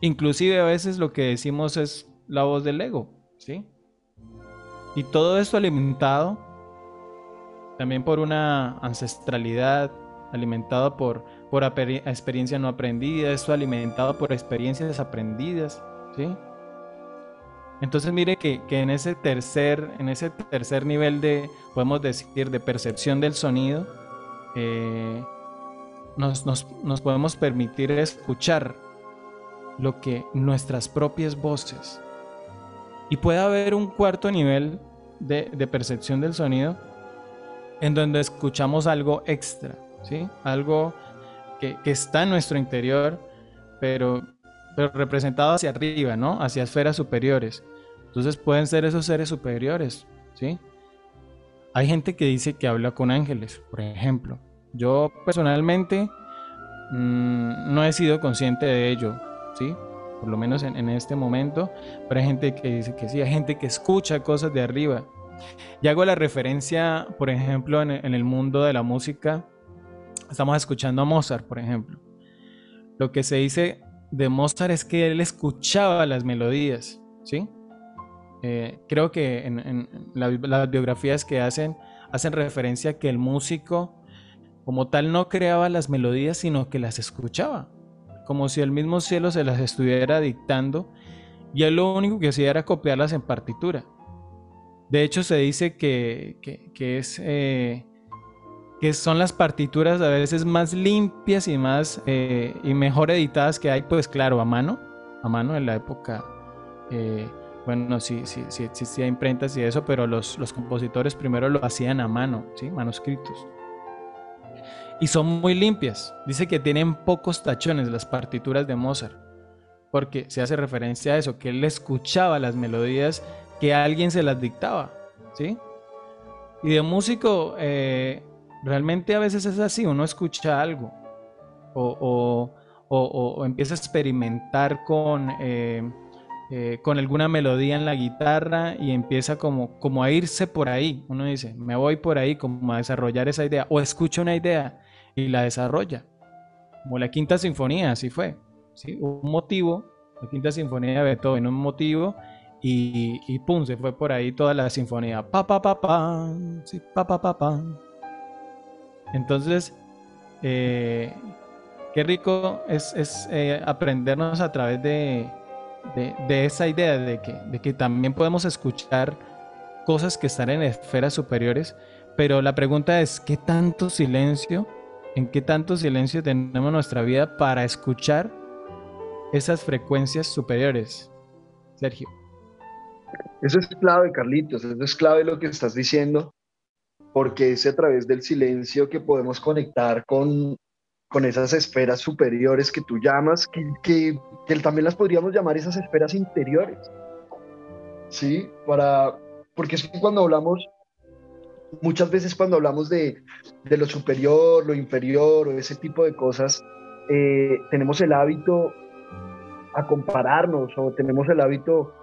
Inclusive a veces lo que decimos es la voz del ego, ¿sí? Y todo esto alimentado también por una ancestralidad, alimentado por, por experiencia no aprendida, esto alimentado por experiencias aprendidas, ¿sí? Entonces mire que, en ese tercer, en ese tercer nivel de, podemos decir, de percepción del sonido, eh, nos, nos podemos permitir escuchar lo que nuestras propias voces. Y puede haber un cuarto nivel de, percepción del sonido en donde escuchamos algo extra, ¿sí? Algo que, está en nuestro interior, pero, representado hacia arriba, ¿no? Hacia esferas superiores. Entonces pueden ser esos seres superiores, ¿sí? Hay gente que dice que habla con ángeles, por ejemplo. Yo personalmente mm, no he sido consciente de ello. ¿Sí? Por lo menos en, este momento, pero hay gente que dice que sí, hay gente que escucha cosas de arriba. Y hago la referencia, por ejemplo, en, el mundo de la música, estamos escuchando a Mozart, por ejemplo. Lo que se dice de Mozart es que él escuchaba las melodías, ¿sí? Eh, creo que en, las biografías que hacen, hacen referencia a que el músico como tal no creaba las melodías, sino que las escuchaba como si el mismo cielo se las estuviera dictando y él lo único que hacía era copiarlas en partitura. De hecho, se dice que, es, eh, que son las partituras a veces más limpias y más eh, y mejor editadas que hay, pues claro, a mano, a mano en la época, eh, bueno, sí, sí, sí existía imprentas y eso, pero los, los compositores primero lo hacían a mano, ¿sí? Manuscritos. Y son muy limpias. Dice que tienen pocos tachones las partituras de Mozart, porque se hace referencia a eso, que él escuchaba las melodías que alguien se las dictaba, ¿sí? Y de músico, eh, realmente a veces es así, uno escucha algo o, empieza a experimentar con, eh, eh, con alguna melodía en la guitarra y empieza como, como a irse por ahí. Uno dice, me voy por ahí como a desarrollar esa idea o escucha una idea y la desarrolla. Como la quinta sinfonía, así fue. ¿sí? Un motivo, la quinta sinfonía de Beethoven, un motivo y, y, pum, se fue por ahí toda la sinfonía. Pa, pa, pa, pa, pa, pa, pa, pa. Entonces, eh, qué rico es, eh, aprendernos a través de, esa idea de que, de que también podemos escuchar cosas que están en esferas superiores, pero la pregunta es, ¿qué tanto silencio, en qué tanto silencio tenemos nuestra vida para escuchar esas frecuencias superiores? Sergio. Eso es clave, Carlitos, eso es clave lo que estás diciendo porque es a través del silencio que podemos conectar con, con esas esferas superiores que tú llamas, que, que, también las podríamos llamar esas esferas interiores. ¿Sí? Para, porque es que cuando hablamos, muchas veces cuando hablamos de, de lo superior, lo inferior o ese tipo de cosas, eh, tenemos el hábito a compararnos o tenemos el hábito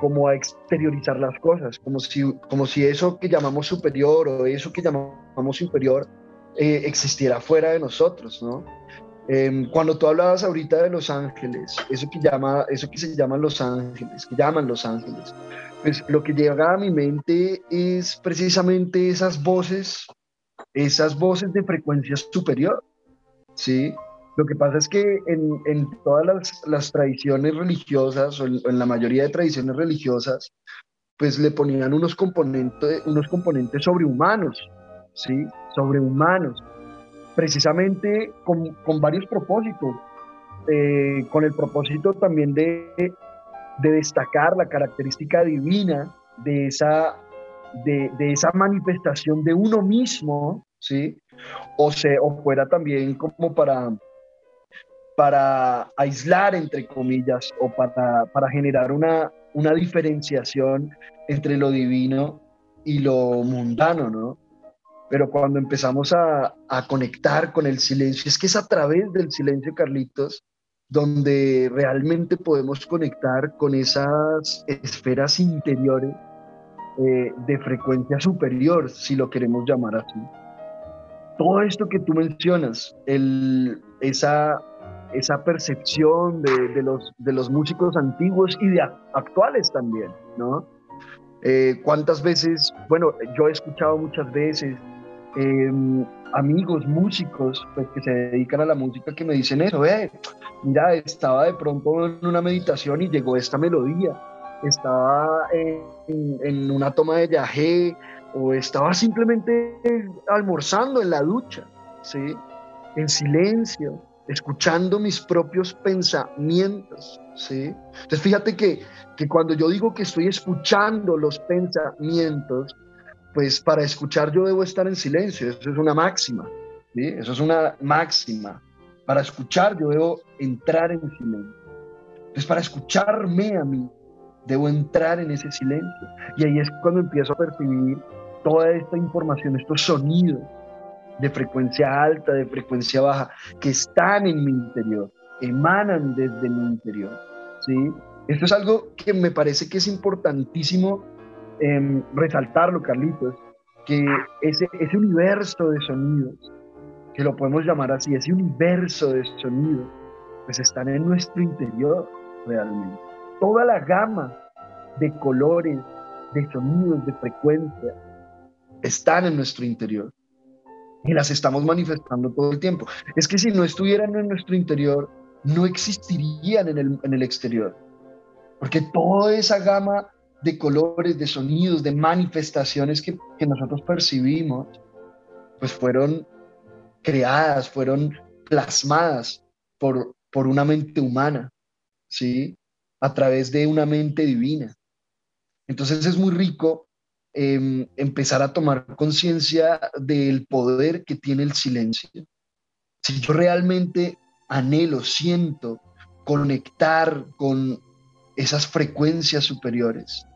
como a exteriorizar las cosas, como si, como si eso que llamamos superior o eso que llamamos inferior eh, existiera fuera de nosotros, ¿no? Em, cuando tú hablabas ahorita de los ángeles, eso que, llama, eso que se llaman los ángeles, que llaman los ángeles, pues lo que llega a mi mente es precisamente esas voces, esas voces de frecuencia superior, ¿sí? Lo que pasa es que en, todas las, tradiciones religiosas, o en, la mayoría de tradiciones religiosas, pues le ponían unos componentes, unos componentes sobrehumanos, ¿sí? Sobrehumanos, precisamente con, varios propósitos, eh, con el propósito también de, destacar la característica divina de esa, de, esa manifestación de uno mismo, ¿sí? O, se, o fuera también como para para aislar, entre comillas, o para, para generar una, una diferenciación entre lo divino y lo mundano, ¿no? Pero cuando empezamos a, a, conectar con el silencio, es que es a través del silencio, Carlitos, donde realmente podemos conectar con esas esferas interiores eh, de frecuencia superior, si lo queremos llamar así. Todo esto que tú mencionas, el, esa esa percepción de, los, de los músicos antiguos y de actuales también, ¿no? Eh, ¿Cuántas veces, bueno, yo he escuchado muchas veces em, amigos músicos pues, que se dedican a la música que me dicen eso, eh, mira, estaba de pronto en una meditación y llegó esta melodía, estaba en, una toma de yagé o estaba simplemente almorzando en la ducha, ¿sí? En silencio, escuchando mis propios pensamientos, ¿sí? Entonces fíjate que, que cuando yo digo que estoy escuchando los pensamientos, pues para escuchar yo debo estar en silencio, eso es una máxima, ¿sí? Eso es una máxima. Para escuchar yo debo entrar en silencio. Entonces para escucharme a mí, debo entrar en ese silencio. Y ahí es cuando empiezo a percibir toda esta información, estos sonidos, de frecuencia alta, de frecuencia baja, que están en mi interior, emanan desde mi interior. ¿sí? Esto es algo que me parece que es importantísimo eh, resaltarlo, Carlitos, que ese, ese universo de sonidos, que lo podemos llamar así, ese universo de sonidos, pues están en nuestro interior realmente. Toda la gama de colores, de sonidos, de frecuencia, están en nuestro interior y las estamos manifestando todo el tiempo. Es que si no estuvieran en nuestro interior, no existirían en el, en el exterior. Porque toda esa gama de colores, de sonidos, de manifestaciones que, que nosotros percibimos, pues fueron creadas, fueron plasmadas por, por una mente humana, ¿sí? A través de una mente divina. Entonces es muy rico em, empezar a tomar conciencia del poder que tiene el silencio. Si yo realmente anhelo, siento conectar con esas frecuencias superiores,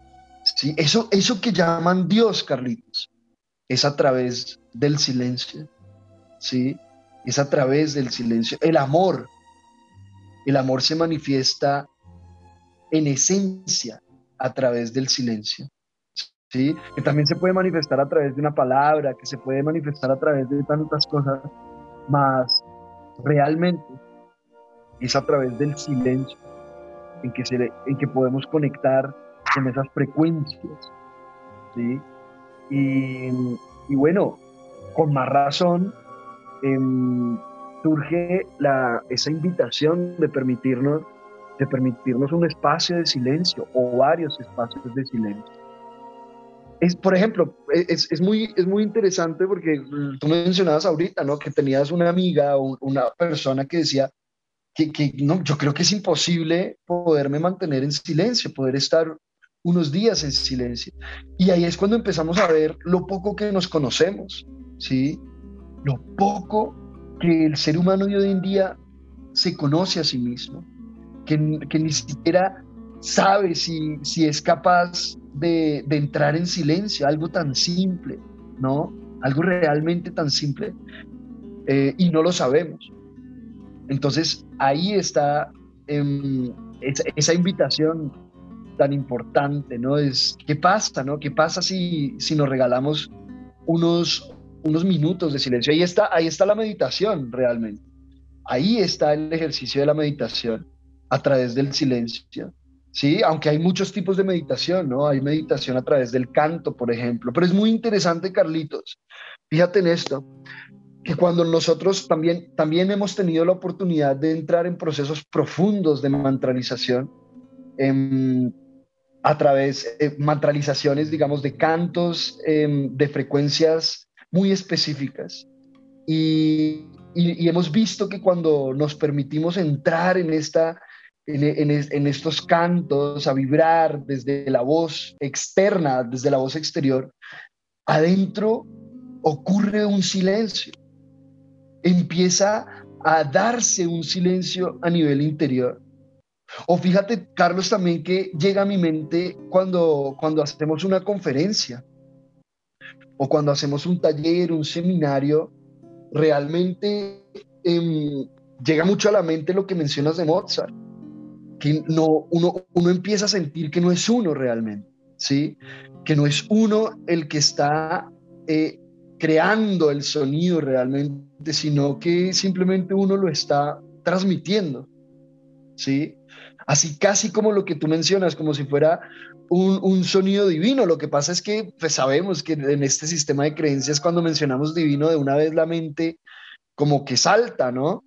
¿sí? eso, eso que llaman Dios, Carlitos, es a través del silencio, ¿sí? Es a través del silencio. El amor, el amor se manifiesta en esencia a través del silencio. ¿sí? Que también se puede manifestar a través de una palabra, que se puede manifestar a través de tantas cosas, más realmente es a través del silencio en que, se, en que podemos conectar con esas frecuencias. ¿sí? Y, y bueno, con más razón, em, surge la, esa invitación de permitirnos de permitirnos un espacio de silencio o varios espacios de silencio. Es, por ejemplo, es, es, muy, es muy interesante porque tú mencionabas ahorita, ¿no? Que tenías una amiga o una persona que decía que, que, no, yo creo que es imposible poderme mantener en silencio, poder estar unos días en silencio. Y ahí es cuando empezamos a ver lo poco que nos conocemos, ¿sí? Lo poco que el ser humano de hoy en día se conoce a sí mismo que, ni siquiera sabe si, si es capaz de, entrar en silencio, algo tan simple, ¿no? Algo realmente tan simple, eh, y no lo sabemos. Entonces ahí está em, esa, invitación tan importante, ¿no? Es, ¿qué pasa, no? ¿Qué pasa si, si nos regalamos unos, unos minutos de silencio? Ahí está, ahí está la meditación realmente. Ahí está el ejercicio de la meditación a través del silencio. Sí, aunque hay muchos tipos de meditación, ¿no? Hay meditación a través del canto, por ejemplo. Pero es muy interesante, Carlitos. Fíjate en esto, que cuando nosotros también, también hemos tenido la oportunidad de entrar en procesos profundos de mantralización, em, a través de eh, mantralizaciones, digamos, de cantos em, de frecuencias muy específicas. Y, hemos visto que cuando nos permitimos entrar en esta en, estos cantos, a vibrar desde la voz externa, desde la voz exterior, adentro ocurre un silencio. Empieza a darse un silencio a nivel interior. O fíjate, Carlos, también que llega a mi mente cuando, cuando hacemos una conferencia o cuando hacemos un taller, un seminario, realmente em, llega mucho a la mente lo que mencionas de Mozart que no, uno, uno empieza a sentir que no es uno realmente, ¿sí? Que no es uno el que está eh, creando el sonido realmente, sino que simplemente uno lo está transmitiendo, ¿sí? Así casi como lo que tú mencionas, como si fuera un, sonido divino. Lo que pasa es que pues, sabemos que en este sistema de creencias, cuando mencionamos divino, de una vez la mente como que salta, ¿no?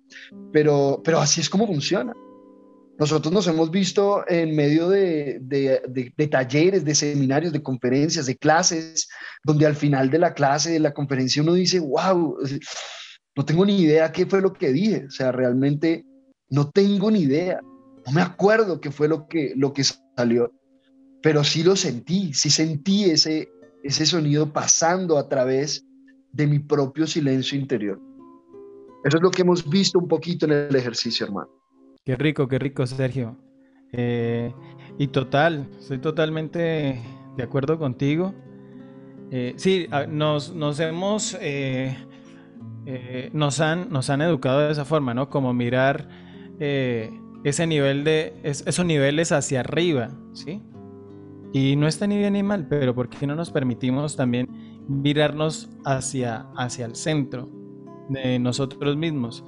Pero, pero así es como funciona. Nosotros nos hemos visto en medio de, talleres, de seminarios, de conferencias, de clases, donde al final de la clase, de la conferencia, uno dice, wow, no tengo ni idea qué fue lo que dije. O sea, realmente no tengo ni idea. No me acuerdo qué fue lo que, salió, pero sí lo sentí, sí sentí ese sonido pasando a través de mi propio silencio interior. Eso es lo que hemos visto un poquito en el ejercicio, hermano. Qué rico, qué rico, Sergio. Eh, y total, estoy totalmente de acuerdo contigo. Eh, sí, nos, hemos, eh, nos, han, nos han educado de esa forma, ¿no? Como mirar ese nivel de, esos niveles hacia arriba, ¿sí? Y no está ni bien ni mal, pero ¿por qué no nos permitimos también mirarnos hacia, hacia el centro de nosotros mismos?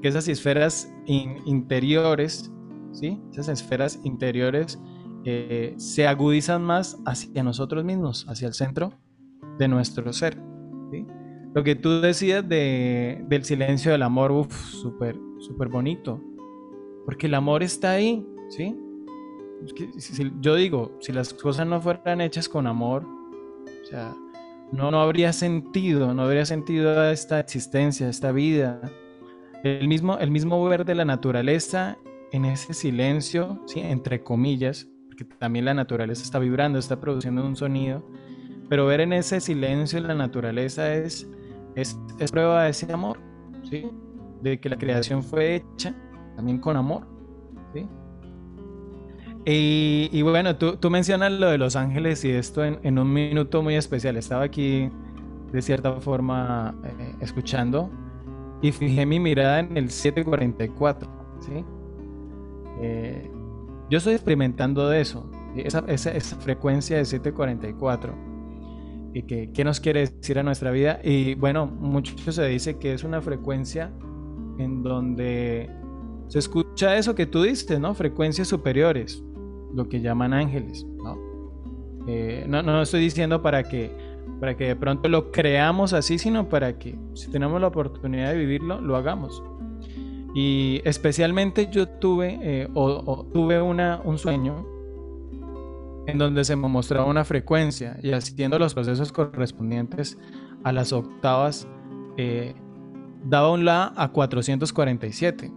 Que esas esferas interiores, ¿sí? esas esferas interiores eh, se agudizan más hacia nosotros mismos, hacia el centro de nuestro ser. Lo que tú decías de, del silencio del amor, uff, súper, bonito. Porque el amor está ahí, ¿sí? yo digo, si las cosas no fueran hechas con amor, o sea, no, no habría sentido, no habría sentido esta existencia, esta vida. El mismo, el mismo ver de la naturaleza en ese silencio, ¿sí? entre comillas, porque también la naturaleza está vibrando, está produciendo un sonido, pero ver en ese silencio la naturaleza es, es, prueba de ese amor, ¿sí? de que la creación fue hecha también con amor. ¿sí? Y, bueno, tú, tú, mencionas lo de Los Ángeles y esto en, en, un minuto muy especial. Estaba aquí de cierta forma eh, escuchando y fijé mi mirada en el 744. ¿sí? Eh, yo estoy experimentando de eso, esa, esa, esa frecuencia de 744. ¿Y que, qué nos quiere decir a nuestra vida? Y bueno, mucho se dice que es una frecuencia en donde se escucha eso que tú diste, ¿no? Frecuencias superiores, lo que llaman ángeles, ¿no? Eh, no, no estoy diciendo para que, para que de pronto lo creamos así, sino para que si tenemos la oportunidad de vivirlo, lo hagamos. Y especialmente yo tuve, eh, tuve una, un sueño en donde se me mostraba una frecuencia y haciendo los procesos correspondientes a las octavas, eh, daba un La a 447.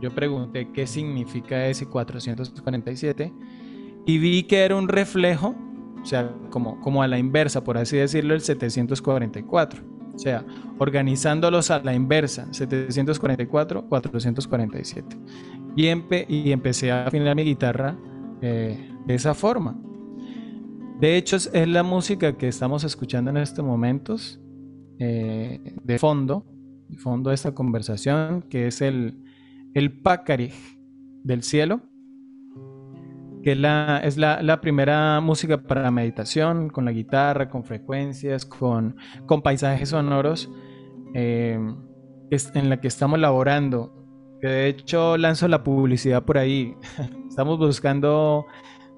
Yo pregunté qué significa ese 447 y vi que era un reflejo, o sea, como, como a la inversa, por así decirlo, el 744. O sea, organizándolos a la inversa, 744, 447. Y, y empecé a afinar mi guitarra eh, de esa forma. De hecho, es, la música que estamos escuchando en estos momentos eh, de fondo, de fondo de esta conversación, que es el, el del cielo, que es, la, es la, primera música para meditación, con la guitarra, con frecuencias, con, con paisajes sonoros, eh, en la que estamos laborando. De hecho lanzo la publicidad por ahí. Estamos buscando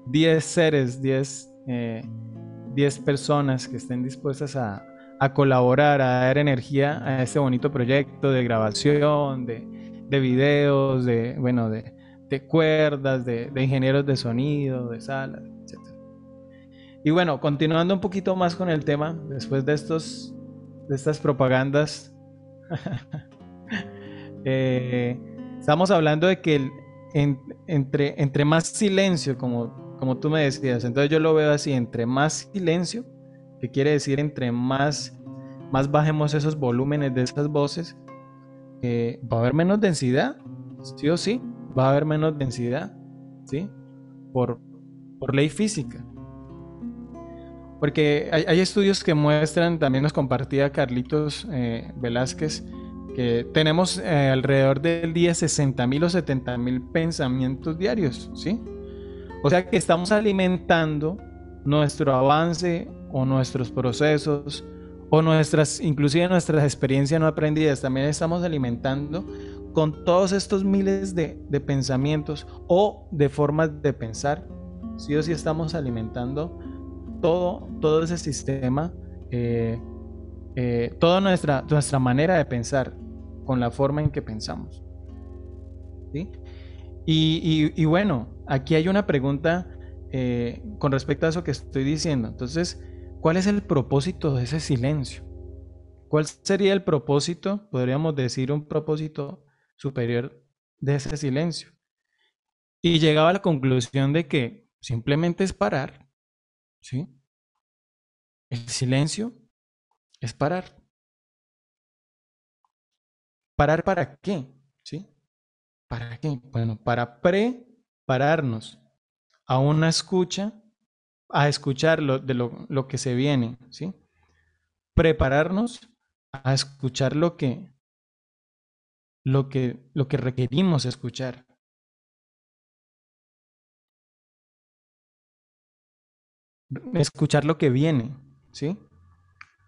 10 seres, 10 eh, personas que estén dispuestas a, a colaborar, a dar energía a este bonito proyecto de grabación, de, de videos, de, bueno, de, cuerdas, de, ingenieros de sonido, de salas, etc. Y bueno, continuando un poquito más con el tema, después de, estos, de estas propagandas, eh, estamos hablando de que entre, entre más silencio, como, como tú me decías, entonces yo lo veo así, entre más silencio, que quiere decir entre más, más bajemos esos volúmenes de esas voces, eh, va a haber menos densidad, sí o sí, va a haber menos densidad, ¿sí? Por, por ley física. Porque hay, estudios que muestran, también nos compartía Carlitos eh, Velázquez, que tenemos eh, alrededor del día 60 mil o 70 mil pensamientos diarios, ¿sí? O sea que estamos alimentando nuestro avance o nuestros procesos o nuestras, inclusive nuestras experiencias no aprendidas, también estamos alimentando con todos estos miles de, pensamientos o de formas de pensar, sí o sí estamos alimentando todo, todo ese sistema, eh, eh, toda nuestra, nuestra manera de pensar con la forma en que pensamos. ¿sí? Y, bueno, aquí hay una pregunta eh, con respecto a eso que estoy diciendo. Entonces, ¿Cuál es el propósito de ese silencio? ¿Cuál sería el propósito, podríamos decir, un propósito superior de ese silencio? Y llegaba a la conclusión de que simplemente es parar, ¿sí? El silencio es parar. ¿Parar para qué? ¿Sí? ¿Para qué? Bueno, para prepararnos a una escucha a escuchar lo, de lo, que se viene, ¿sí? Prepararnos a escuchar lo que, lo que, lo que requerimos escuchar. Escuchar lo que viene, ¿sí?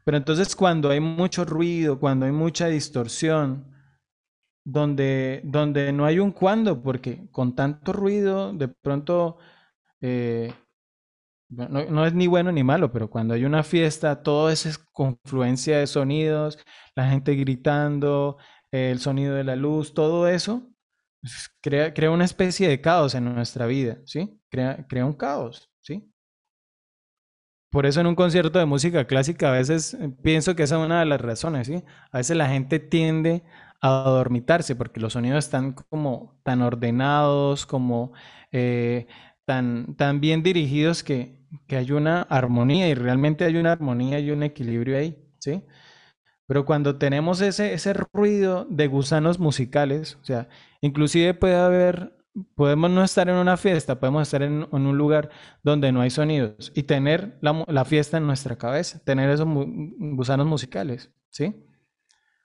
Pero entonces cuando hay mucho ruido, cuando hay mucha distorsión, donde, donde no hay un cuándo, porque con tanto ruido, de pronto eh, no, es ni bueno ni malo, pero cuando hay una fiesta, todo esa confluencia de sonidos, la gente gritando, el sonido de la luz, todo eso pues, crea, crea una especie de caos en nuestra vida, ¿sí? Crea, crea un caos, ¿sí? por eso en un concierto de música clásica a veces eh, pienso que esa es una de las razones, ¿sí? A veces la gente tiende a dormitarse porque los sonidos están como tan ordenados, como eh, tan, tan bien dirigidos que, que hay una armonía y realmente hay una armonía y un equilibrio ahí, ¿sí? Pero cuando tenemos ese, ese ruido de gusanos musicales, o sea, inclusive puede haber, podemos no estar en una fiesta, podemos estar en, un lugar donde no hay sonidos y tener la, la, fiesta en nuestra cabeza, tener esos gusanos musicales, ¿sí?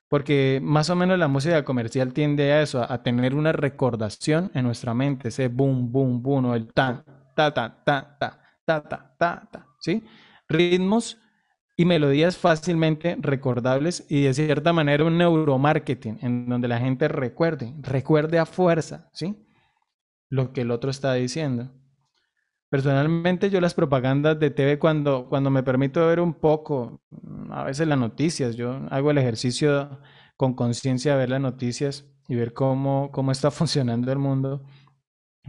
Porque más o menos la música comercial tiende a eso, a, tener una recordación en nuestra mente, ese boom, boom, boom, o el ta, ta, ta, ta, ta, ta, ta, ta, ta, ¿sí? Ritmos y melodías fácilmente recordables y de cierta manera un neuromarketing en donde la gente recuerde, recuerde a fuerza, ¿sí? Lo que el otro está diciendo. Personalmente yo las propagandas de TV cuando, cuando me permito ver un poco, a veces las noticias, yo hago el ejercicio con conciencia de ver las noticias y ver cómo, cómo está funcionando el mundo.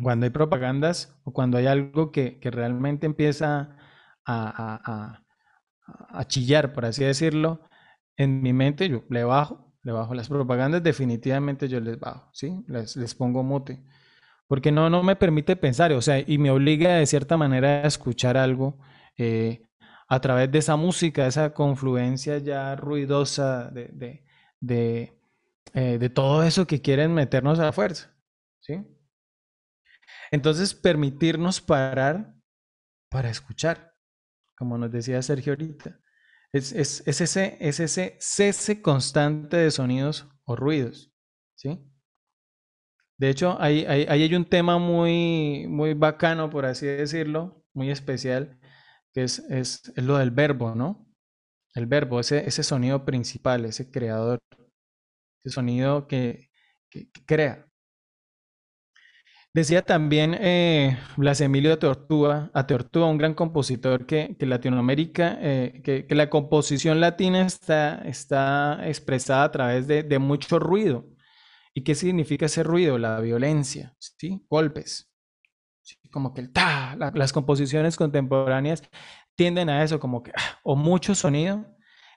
Cuando hay propagandas o cuando hay algo que, que realmente empieza a, a, a, chillar, por así decirlo, en mi mente yo le bajo, le bajo las propagandas, definitivamente yo les bajo, ¿sí? Les, les pongo mute porque no, no me permite pensar, o sea, y me obliga de cierta manera a escuchar algo eh, a través de esa música, esa confluencia ya ruidosa de, de, de, eh, de todo eso que quieren meternos a la fuerza, ¿sí? Entonces, permitirnos parar para escuchar, como nos decía Sergio ahorita. Es, es, es, ese, es ese cese constante de sonidos o ruidos, ¿sí? De hecho, ahí, hay un tema muy, muy bacano, por así decirlo, muy especial, que es, es, lo del verbo, ¿no? El verbo, ese, ese sonido principal, ese creador, ese sonido que, que, crea. Decía también eh, Blas Emilio de Tortuga, a Tortuga, un gran compositor que, que Latinoamérica, eh, que, la composición latina está, está expresada a través de, de mucho ruido. ¿Y qué significa ese ruido? La violencia, ¿sí? Golpes. Como que el ta, las composiciones contemporáneas tienden a eso, como que, ah, o mucho sonido,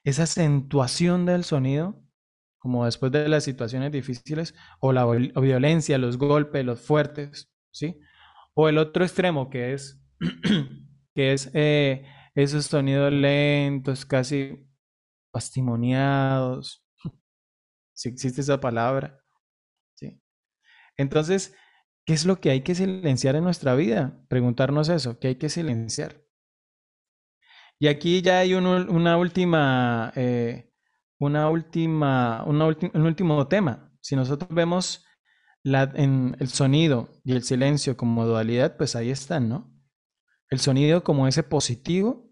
esa acentuación del sonido, como después de las situaciones difíciles, o la violencia, los golpes, los fuertes, ¿sí? O el otro extremo, que es, que es eh, esos sonidos lentos, casi pastimoniados, si existe esa palabra, entonces, ¿qué es lo que hay que silenciar en nuestra vida? Preguntarnos eso, ¿qué hay que silenciar? Y aquí ya hay una última, eh, una última, un último tema. Si nosotros vemos la, en el sonido y el silencio como dualidad, pues ahí están, ¿no? El sonido como ese positivo,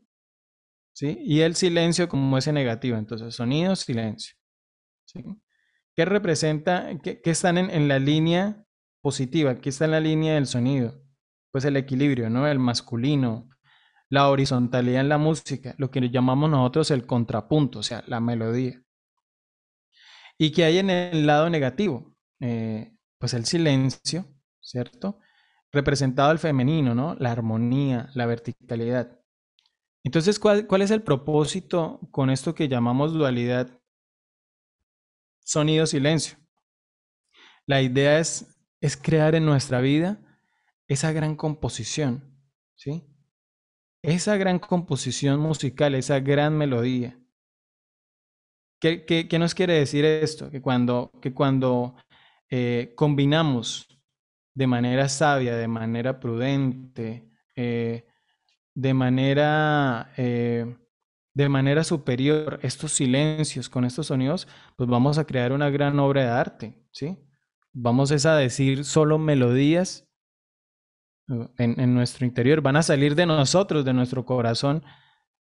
¿sí? Y el silencio como ese negativo. Entonces, sonido, silencio. ¿sí? ¿Qué representa, qué, están en, la línea positiva? ¿Qué está en la línea del sonido? Pues el equilibrio, ¿no? El masculino, la horizontalidad en la música, lo que llamamos nosotros el contrapunto, o sea, la melodía. ¿Y qué hay en el lado negativo? Eh, pues el silencio, ¿cierto? Representado el femenino, ¿no? La armonía, la verticalidad. Entonces, ¿cuál, ¿cuál, es el propósito con esto que llamamos dualidad sonido, silencio. La idea es, es crear en nuestra vida esa gran composición, ¿sí? Esa gran composición musical, esa gran melodía. ¿Qué, qué, nos quiere decir esto? Que cuando, que cuando eh, combinamos de manera sabia, de manera prudente, eh, de manera eh, de manera superior estos silencios con estos sonidos, pues vamos a crear una gran obra de arte, ¿sí? Vamos a decir solo melodías uh, en, nuestro interior, van a salir de nosotros, de nuestro corazón,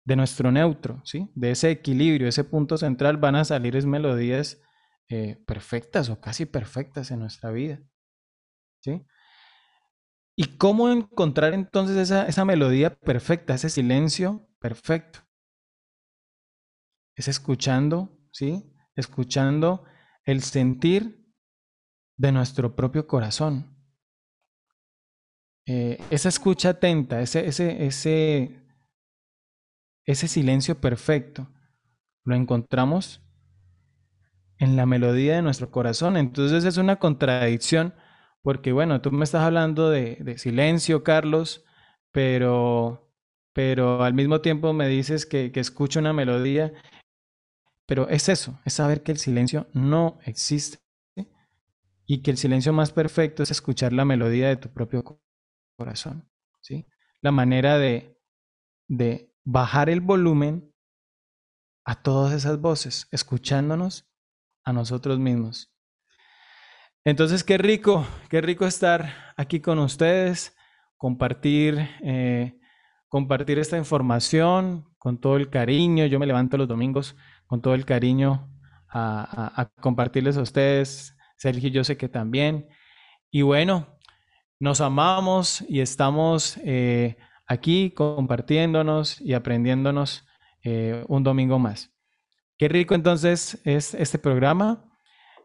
de nuestro neutro, ¿sí? De ese equilibrio, ese punto central, van a salir es melodías eh, perfectas o casi perfectas en nuestra vida, ¿sí? ¿Y cómo encontrar entonces esa, esa melodía perfecta, ese silencio perfecto? es escuchando, ¿sí? Escuchando el sentir de nuestro propio corazón. Eh, esa escucha atenta, ese, ese, ese, ese silencio perfecto lo encontramos en la melodía de nuestro corazón. Entonces es una contradicción, porque bueno, tú me estás hablando de, silencio, Carlos, pero, pero al mismo tiempo me dices que, que escucho una melodía. Pero es eso, es saber que el silencio no existe y que el silencio más perfecto es escuchar la melodía de tu propio corazón. ¿sí? La manera de, de bajar el volumen a todas esas voces, escuchándonos a nosotros mismos. Entonces, qué rico, qué rico estar aquí con ustedes, compartir, eh, compartir esta información con todo el cariño. Yo me levanto los domingos con todo el cariño a, compartirles a ustedes. Sergio, yo sé que también. Y bueno, nos amamos y estamos eh, aquí compartiéndonos y aprendiéndonos eh, un domingo más. Qué rico entonces es este programa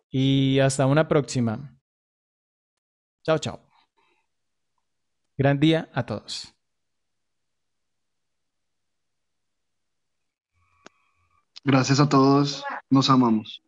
y hasta una próxima. Chao, chao. Gran día a todos. Gracias a todos, nos amamos.